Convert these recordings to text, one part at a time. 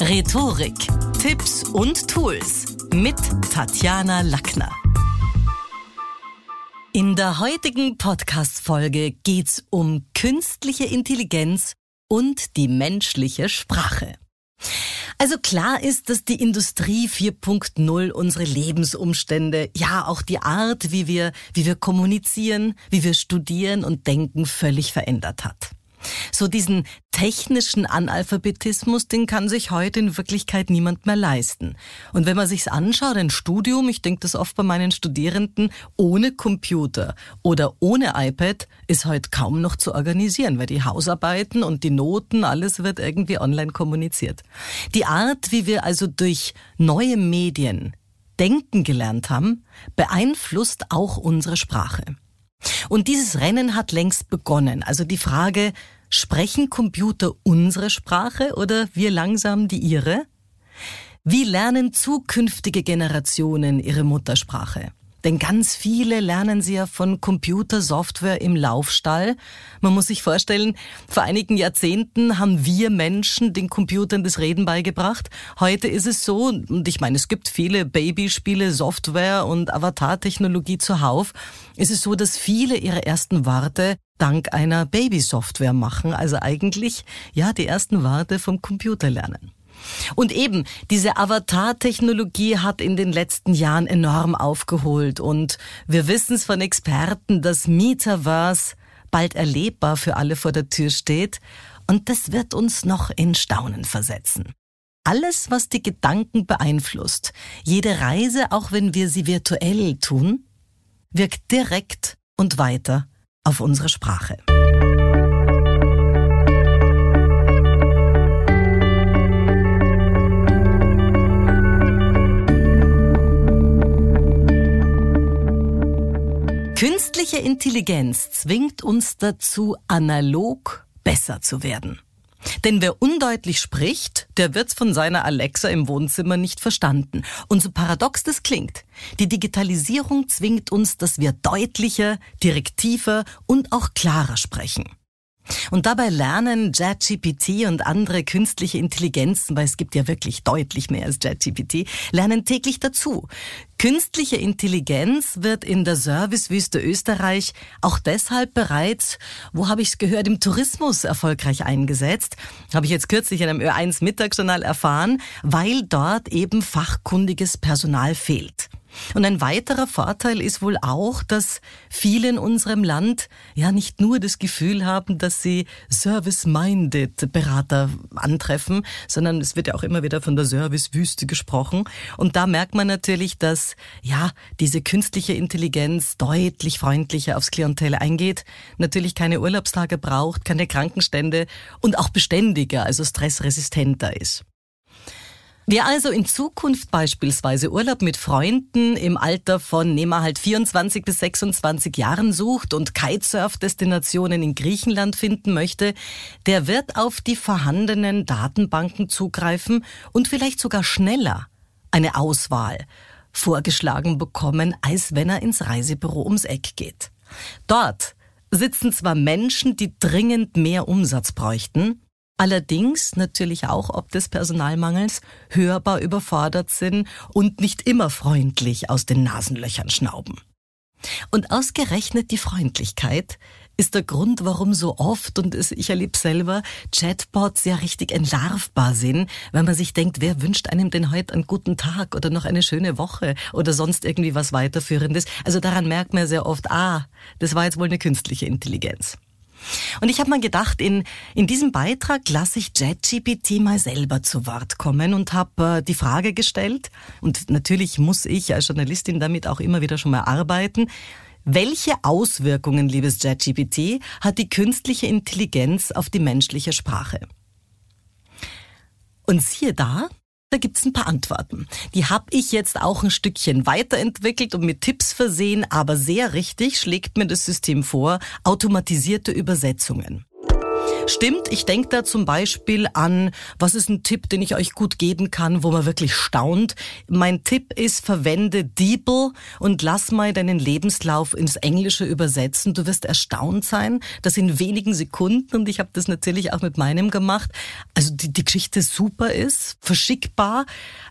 Rhetorik, Tipps und Tools mit Tatjana Lackner. In der heutigen Podcast-Folge geht's um künstliche Intelligenz und die menschliche Sprache. Also klar ist, dass die Industrie 4.0 unsere Lebensumstände, ja auch die Art, wie wir, wie wir kommunizieren, wie wir studieren und denken, völlig verändert hat. So diesen technischen Analphabetismus, den kann sich heute in Wirklichkeit niemand mehr leisten. Und wenn man sich's anschaut, ein Studium, ich denke das oft bei meinen Studierenden, ohne Computer oder ohne iPad ist heute kaum noch zu organisieren, weil die Hausarbeiten und die Noten, alles wird irgendwie online kommuniziert. Die Art, wie wir also durch neue Medien denken gelernt haben, beeinflusst auch unsere Sprache. Und dieses Rennen hat längst begonnen. Also die Frage, sprechen Computer unsere Sprache oder wir langsam die ihre? Wie lernen zukünftige Generationen ihre Muttersprache? Denn ganz viele lernen sie ja von Computersoftware im Laufstall. Man muss sich vorstellen, vor einigen Jahrzehnten haben wir Menschen den Computern das Reden beigebracht. Heute ist es so, und ich meine, es gibt viele Babyspiele, Software und Avatar-Technologie zuhauf, ist es so, dass viele ihre ersten Worte dank einer Babysoftware machen. Also eigentlich, ja, die ersten Worte vom Computer lernen. Und eben, diese Avatar-Technologie hat in den letzten Jahren enorm aufgeholt und wir wissen es von Experten, dass Metaverse bald erlebbar für alle vor der Tür steht und das wird uns noch in Staunen versetzen. Alles, was die Gedanken beeinflusst, jede Reise, auch wenn wir sie virtuell tun, wirkt direkt und weiter auf unsere Sprache. Künstliche Intelligenz zwingt uns dazu, analog besser zu werden. Denn wer undeutlich spricht, der wird's von seiner Alexa im Wohnzimmer nicht verstanden. Und so paradox das klingt, die Digitalisierung zwingt uns, dass wir deutlicher, direktiver und auch klarer sprechen. Und dabei lernen JetGPT und andere künstliche Intelligenzen, weil es gibt ja wirklich deutlich mehr als JetGPT, lernen täglich dazu. Künstliche Intelligenz wird in der Servicewüste Österreich auch deshalb bereits, wo habe ich es gehört, im Tourismus erfolgreich eingesetzt. Habe ich jetzt kürzlich in einem Ö1 Mittagsjournal erfahren, weil dort eben fachkundiges Personal fehlt. Und ein weiterer Vorteil ist wohl auch, dass viele in unserem Land ja nicht nur das Gefühl haben, dass sie service-minded Berater antreffen, sondern es wird ja auch immer wieder von der Servicewüste gesprochen. Und da merkt man natürlich, dass ja diese künstliche Intelligenz deutlich freundlicher aufs Klientel eingeht, natürlich keine Urlaubstage braucht, keine Krankenstände und auch beständiger, also stressresistenter ist. Wer also in Zukunft beispielsweise Urlaub mit Freunden im Alter von, nehmen wir halt 24 bis 26 Jahren sucht und Kitesurf-Destinationen in Griechenland finden möchte, der wird auf die vorhandenen Datenbanken zugreifen und vielleicht sogar schneller eine Auswahl vorgeschlagen bekommen, als wenn er ins Reisebüro ums Eck geht. Dort sitzen zwar Menschen, die dringend mehr Umsatz bräuchten, allerdings natürlich auch ob des Personalmangels hörbar überfordert sind und nicht immer freundlich aus den Nasenlöchern schnauben. Und ausgerechnet die Freundlichkeit ist der Grund, warum so oft, und ich erlebe selber, Chatbots ja richtig entlarvbar sind, weil man sich denkt, wer wünscht einem denn heute einen guten Tag oder noch eine schöne Woche oder sonst irgendwie was weiterführendes. Also daran merkt man sehr oft, ah, das war jetzt wohl eine künstliche Intelligenz. Und ich habe mal gedacht, in, in diesem Beitrag lasse ich JetGPT mal selber zu Wort kommen und habe äh, die Frage gestellt, und natürlich muss ich als Journalistin damit auch immer wieder schon mal arbeiten, welche Auswirkungen, liebes JetGPT, hat die künstliche Intelligenz auf die menschliche Sprache? Und siehe da, da gibt's ein paar Antworten. Die habe ich jetzt auch ein Stückchen weiterentwickelt und mit Tipps versehen, aber sehr richtig schlägt mir das System vor, automatisierte Übersetzungen. Stimmt, ich denke da zum Beispiel an, was ist ein Tipp, den ich euch gut geben kann, wo man wirklich staunt. Mein Tipp ist, verwende Deeple und lass mal deinen Lebenslauf ins Englische übersetzen. Du wirst erstaunt sein, dass in wenigen Sekunden, und ich habe das natürlich auch mit meinem gemacht, also die, die Geschichte super ist, verschickbar.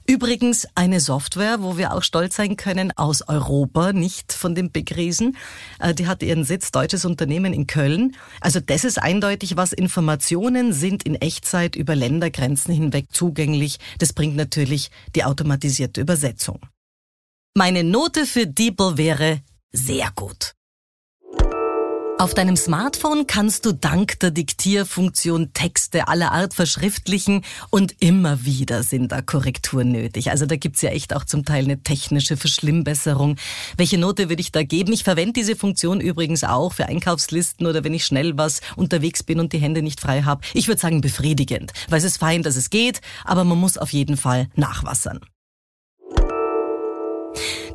Übrigens eine Software, wo wir auch stolz sein können, aus Europa, nicht von den Big Riesen. Äh, die hat ihren Sitz, deutsches Unternehmen in Köln. Also das ist eindeutig was Informationen sind in Echtzeit über Ländergrenzen hinweg zugänglich. Das bringt natürlich die automatisierte Übersetzung. Meine Note für Deeple wäre sehr gut. Auf deinem Smartphone kannst du dank der Diktierfunktion Texte aller Art verschriftlichen und immer wieder sind da Korrekturen nötig. Also da gibt's ja echt auch zum Teil eine technische Verschlimmbesserung. Welche Note würde ich da geben? Ich verwende diese Funktion übrigens auch für Einkaufslisten oder wenn ich schnell was unterwegs bin und die Hände nicht frei habe. Ich würde sagen befriedigend, weil es ist fein, dass es geht, aber man muss auf jeden Fall nachwassern.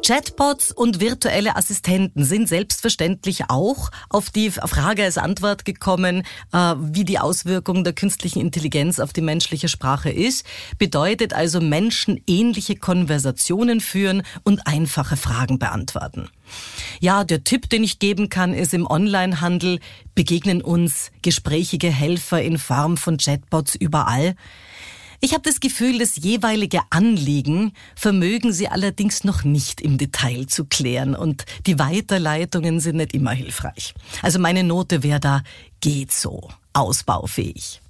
Chatbots und virtuelle Assistenten sind selbstverständlich auch auf die Frage als Antwort gekommen, äh, wie die Auswirkung der künstlichen Intelligenz auf die menschliche Sprache ist. Bedeutet also menschenähnliche Konversationen führen und einfache Fragen beantworten. Ja, der Tipp, den ich geben kann, ist im Onlinehandel begegnen uns gesprächige Helfer in Form von Chatbots überall. Ich habe das Gefühl, das jeweilige Anliegen vermögen sie allerdings noch nicht im Detail zu klären und die Weiterleitungen sind nicht immer hilfreich. Also meine Note wäre da geht so, ausbaufähig.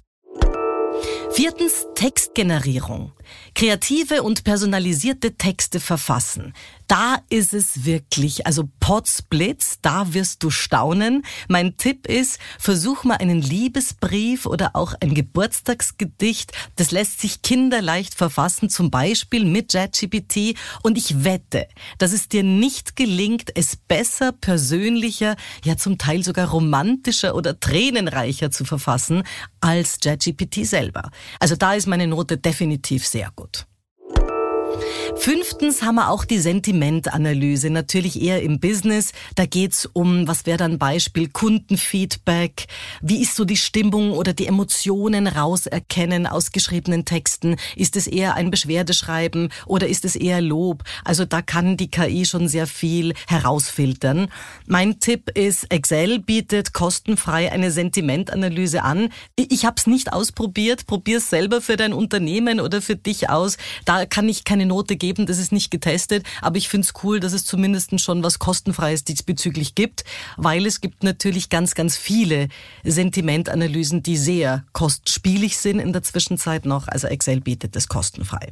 Viertens Textgenerierung. Kreative und personalisierte Texte verfassen. Da ist es wirklich, also Potsblitz, da wirst du staunen. Mein Tipp ist, versuch mal einen Liebesbrief oder auch ein Geburtstagsgedicht. Das lässt sich kinderleicht verfassen, zum Beispiel mit JetGPT. Und ich wette, dass es dir nicht gelingt, es besser, persönlicher, ja zum Teil sogar romantischer oder tränenreicher zu verfassen als JetGPT selber. Also da ist meine Note definitiv sehr gut. Fünftens haben wir auch die Sentimentanalyse, natürlich eher im Business. Da geht's um, was wäre dann Beispiel, Kundenfeedback, wie ist so die Stimmung oder die Emotionen rauserkennen aus geschriebenen Texten. Ist es eher ein Beschwerdeschreiben oder ist es eher Lob? Also da kann die KI schon sehr viel herausfiltern. Mein Tipp ist, Excel bietet kostenfrei eine Sentimentanalyse an. Ich habe es nicht ausprobiert, probier es selber für dein Unternehmen oder für dich aus. Da kann ich keine Note geben, das ist nicht getestet, aber ich finde es cool, dass es zumindest schon was kostenfreies diesbezüglich gibt, weil es gibt natürlich ganz, ganz viele Sentimentanalysen, die sehr kostspielig sind in der Zwischenzeit noch. Also Excel bietet es kostenfrei.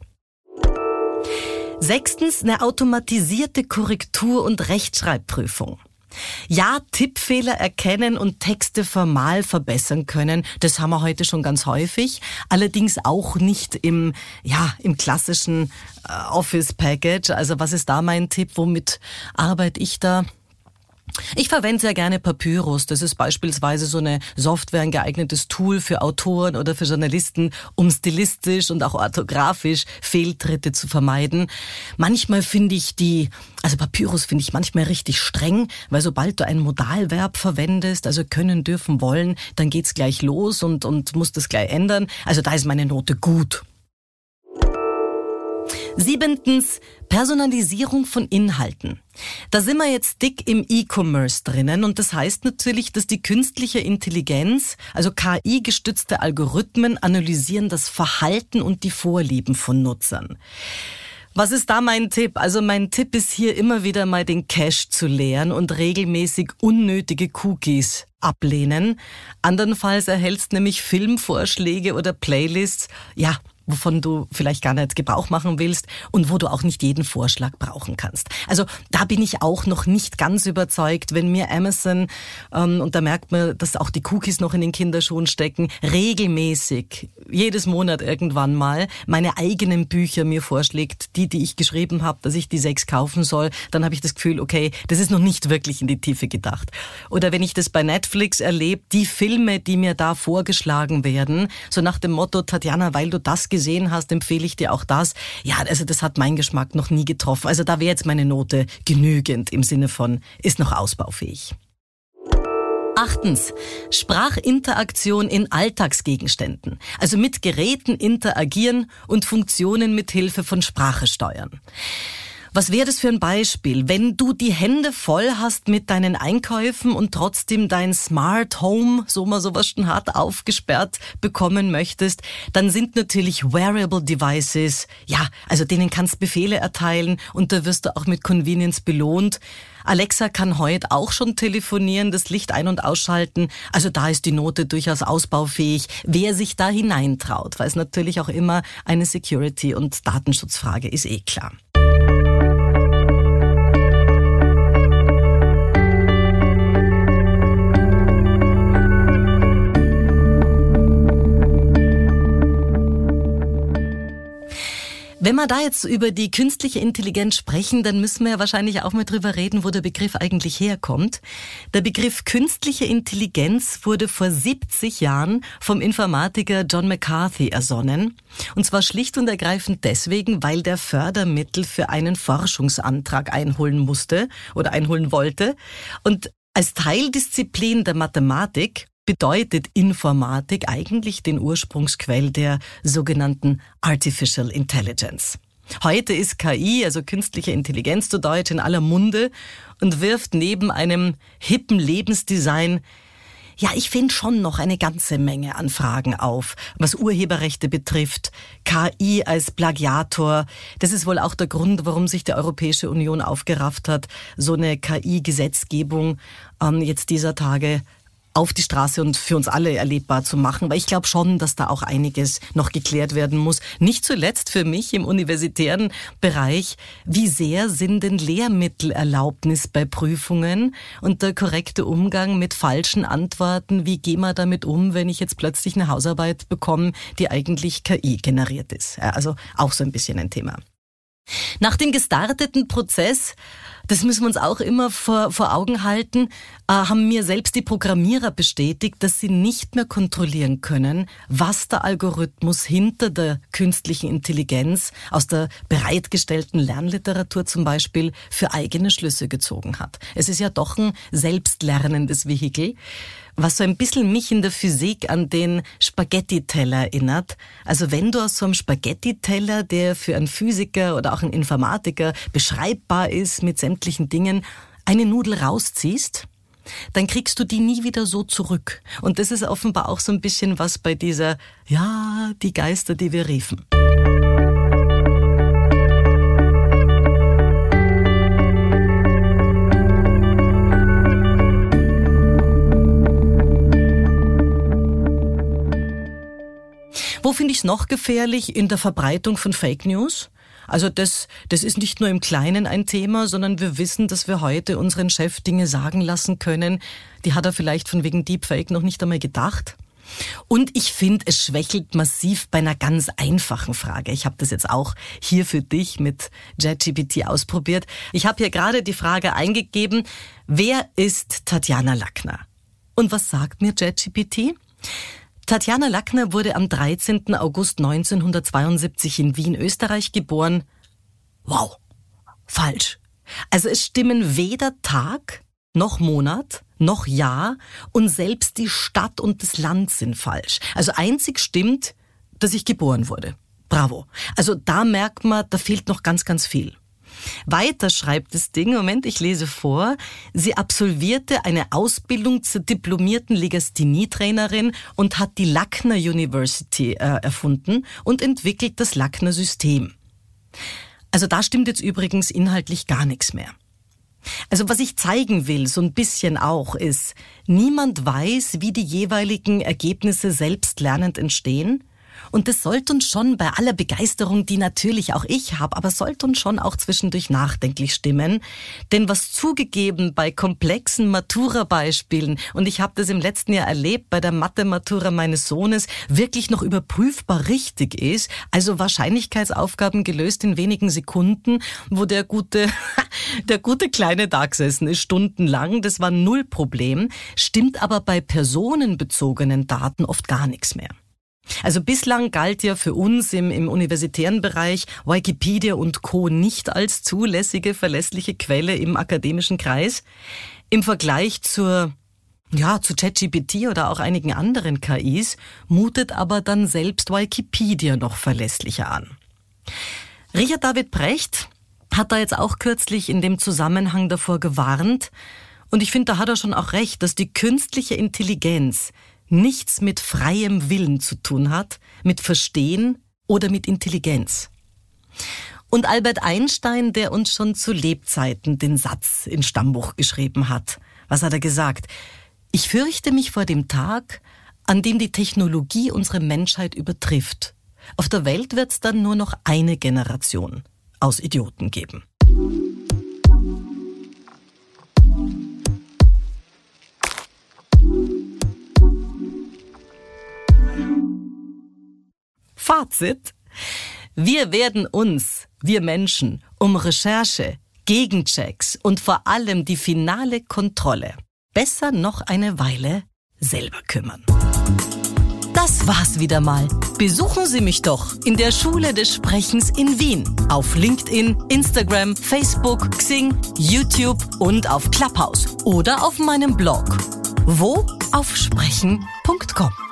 Sechstens eine automatisierte Korrektur- und Rechtschreibprüfung. Ja, Tippfehler erkennen und Texte formal verbessern können, das haben wir heute schon ganz häufig. Allerdings auch nicht im, ja, im klassischen äh, Office Package. Also was ist da mein Tipp? Womit arbeite ich da? Ich verwende sehr gerne Papyrus. Das ist beispielsweise so eine Software, ein geeignetes Tool für Autoren oder für Journalisten, um stilistisch und auch orthografisch Fehltritte zu vermeiden. Manchmal finde ich die, also Papyrus finde ich manchmal richtig streng, weil sobald du ein Modalverb verwendest, also können, dürfen, wollen, dann geht's gleich los und, und muss das gleich ändern. Also da ist meine Note gut. Siebentens, Personalisierung von Inhalten. Da sind wir jetzt dick im E-Commerce drinnen und das heißt natürlich, dass die künstliche Intelligenz, also KI-gestützte Algorithmen, analysieren das Verhalten und die Vorlieben von Nutzern. Was ist da mein Tipp? Also mein Tipp ist hier immer wieder mal den Cache zu leeren und regelmäßig unnötige Cookies ablehnen. Andernfalls erhältst nämlich Filmvorschläge oder Playlists, ja, wovon du vielleicht gar nicht Gebrauch machen willst und wo du auch nicht jeden Vorschlag brauchen kannst. Also da bin ich auch noch nicht ganz überzeugt, wenn mir Amazon, ähm, und da merkt man, dass auch die Cookies noch in den Kinderschuhen stecken, regelmäßig, jedes Monat irgendwann mal, meine eigenen Bücher mir vorschlägt, die, die ich geschrieben habe, dass ich die sechs kaufen soll, dann habe ich das Gefühl, okay, das ist noch nicht wirklich in die Tiefe gedacht. Oder wenn ich das bei Netflix erlebe, die Filme, die mir da vorgeschlagen werden, so nach dem Motto, Tatjana, weil du das gesehen hast, empfehle ich dir auch das. Ja, also das hat mein Geschmack noch nie getroffen. Also da wäre jetzt meine Note genügend im Sinne von, ist noch ausbaufähig. Achtens, Sprachinteraktion in Alltagsgegenständen, also mit Geräten interagieren und Funktionen mit Hilfe von Sprache steuern. Was wäre das für ein Beispiel? Wenn du die Hände voll hast mit deinen Einkäufen und trotzdem dein Smart Home, so mal sowas schon hart aufgesperrt bekommen möchtest, dann sind natürlich Wearable Devices, ja, also denen kannst Befehle erteilen und da wirst du auch mit Convenience belohnt. Alexa kann heute auch schon telefonieren, das Licht ein- und ausschalten. Also da ist die Note durchaus ausbaufähig. Wer sich da hineintraut, weil es natürlich auch immer eine Security- und Datenschutzfrage ist eh klar. Wenn wir da jetzt über die künstliche Intelligenz sprechen, dann müssen wir ja wahrscheinlich auch mal drüber reden, wo der Begriff eigentlich herkommt. Der Begriff künstliche Intelligenz wurde vor 70 Jahren vom Informatiker John McCarthy ersonnen. Und zwar schlicht und ergreifend deswegen, weil der Fördermittel für einen Forschungsantrag einholen musste oder einholen wollte. Und als Teildisziplin der Mathematik bedeutet Informatik eigentlich den Ursprungsquell der sogenannten Artificial Intelligence. Heute ist KI, also künstliche Intelligenz zu Deutsch, in aller Munde und wirft neben einem hippen Lebensdesign ja, ich finde schon noch eine ganze Menge an Fragen auf, was Urheberrechte betrifft, KI als Plagiator. Das ist wohl auch der Grund, warum sich die Europäische Union aufgerafft hat, so eine KI-Gesetzgebung ähm, jetzt dieser Tage auf die Straße und für uns alle erlebbar zu machen. Weil ich glaube schon, dass da auch einiges noch geklärt werden muss. Nicht zuletzt für mich im universitären Bereich, wie sehr sind denn Lehrmittelerlaubnis bei Prüfungen und der korrekte Umgang mit falschen Antworten? Wie gehen wir damit um, wenn ich jetzt plötzlich eine Hausarbeit bekomme, die eigentlich KI generiert ist? Also auch so ein bisschen ein Thema. Nach dem gestarteten Prozess das müssen wir uns auch immer vor, vor Augen halten, äh, haben mir selbst die Programmierer bestätigt, dass sie nicht mehr kontrollieren können, was der Algorithmus hinter der künstlichen Intelligenz aus der bereitgestellten Lernliteratur zum Beispiel für eigene Schlüsse gezogen hat. Es ist ja doch ein selbstlernendes Vehikel was so ein bisschen mich in der Physik an den Spaghetti-Teller erinnert. Also wenn du aus so einem Spaghetti-Teller, der für einen Physiker oder auch einen Informatiker beschreibbar ist mit sämtlichen Dingen, eine Nudel rausziehst, dann kriegst du die nie wieder so zurück. Und das ist offenbar auch so ein bisschen was bei dieser, ja, die Geister, die wir riefen. Finde ich es noch gefährlich? In der Verbreitung von Fake News. Also das, das ist nicht nur im Kleinen ein Thema, sondern wir wissen, dass wir heute unseren Chef Dinge sagen lassen können, die hat er vielleicht von wegen Deepfake noch nicht einmal gedacht. Und ich finde, es schwächelt massiv bei einer ganz einfachen Frage. Ich habe das jetzt auch hier für dich mit JetGPT ausprobiert. Ich habe hier gerade die Frage eingegeben, wer ist Tatjana Lackner? Und was sagt mir JetGPT? Tatjana Lackner wurde am 13. August 1972 in Wien, Österreich geboren. Wow, falsch. Also es stimmen weder Tag noch Monat noch Jahr und selbst die Stadt und das Land sind falsch. Also einzig stimmt, dass ich geboren wurde. Bravo. Also da merkt man, da fehlt noch ganz, ganz viel. Weiter schreibt das Ding, Moment, ich lese vor, sie absolvierte eine Ausbildung zur diplomierten Legasthenie-Trainerin und hat die Lackner University äh, erfunden und entwickelt das Lackner System. Also da stimmt jetzt übrigens inhaltlich gar nichts mehr. Also was ich zeigen will, so ein bisschen auch, ist, niemand weiß, wie die jeweiligen Ergebnisse selbstlernend entstehen und das sollte uns schon bei aller Begeisterung, die natürlich auch ich habe, aber sollte uns schon auch zwischendurch nachdenklich stimmen. Denn was zugegeben bei komplexen Matura-Beispielen, und ich habe das im letzten Jahr erlebt bei der Mathe-Matura meines Sohnes, wirklich noch überprüfbar richtig ist, also Wahrscheinlichkeitsaufgaben gelöst in wenigen Sekunden, wo der gute, der gute Kleine da gesessen ist, stundenlang, das war null Problem, stimmt aber bei personenbezogenen Daten oft gar nichts mehr. Also bislang galt ja für uns im, im universitären Bereich Wikipedia und Co. nicht als zulässige, verlässliche Quelle im akademischen Kreis. Im Vergleich zur ja, zu ChatGPT oder auch einigen anderen KIs, mutet aber dann selbst Wikipedia noch verlässlicher an. Richard David Brecht hat da jetzt auch kürzlich in dem Zusammenhang davor gewarnt, und ich finde, da hat er schon auch recht, dass die künstliche Intelligenz nichts mit freiem Willen zu tun hat, mit Verstehen oder mit Intelligenz. Und Albert Einstein, der uns schon zu Lebzeiten den Satz in Stammbuch geschrieben hat. Was hat er gesagt? Ich fürchte mich vor dem Tag, an dem die Technologie unsere Menschheit übertrifft. Auf der Welt wird es dann nur noch eine Generation aus Idioten geben. Fazit. Wir werden uns, wir Menschen, um Recherche, Gegenchecks und vor allem die finale Kontrolle besser noch eine Weile selber kümmern. Das war's wieder mal. Besuchen Sie mich doch in der Schule des Sprechens in Wien. Auf LinkedIn, Instagram, Facebook, Xing, YouTube und auf Clubhouse. Oder auf meinem Blog. Wo? Auf sprechen.com.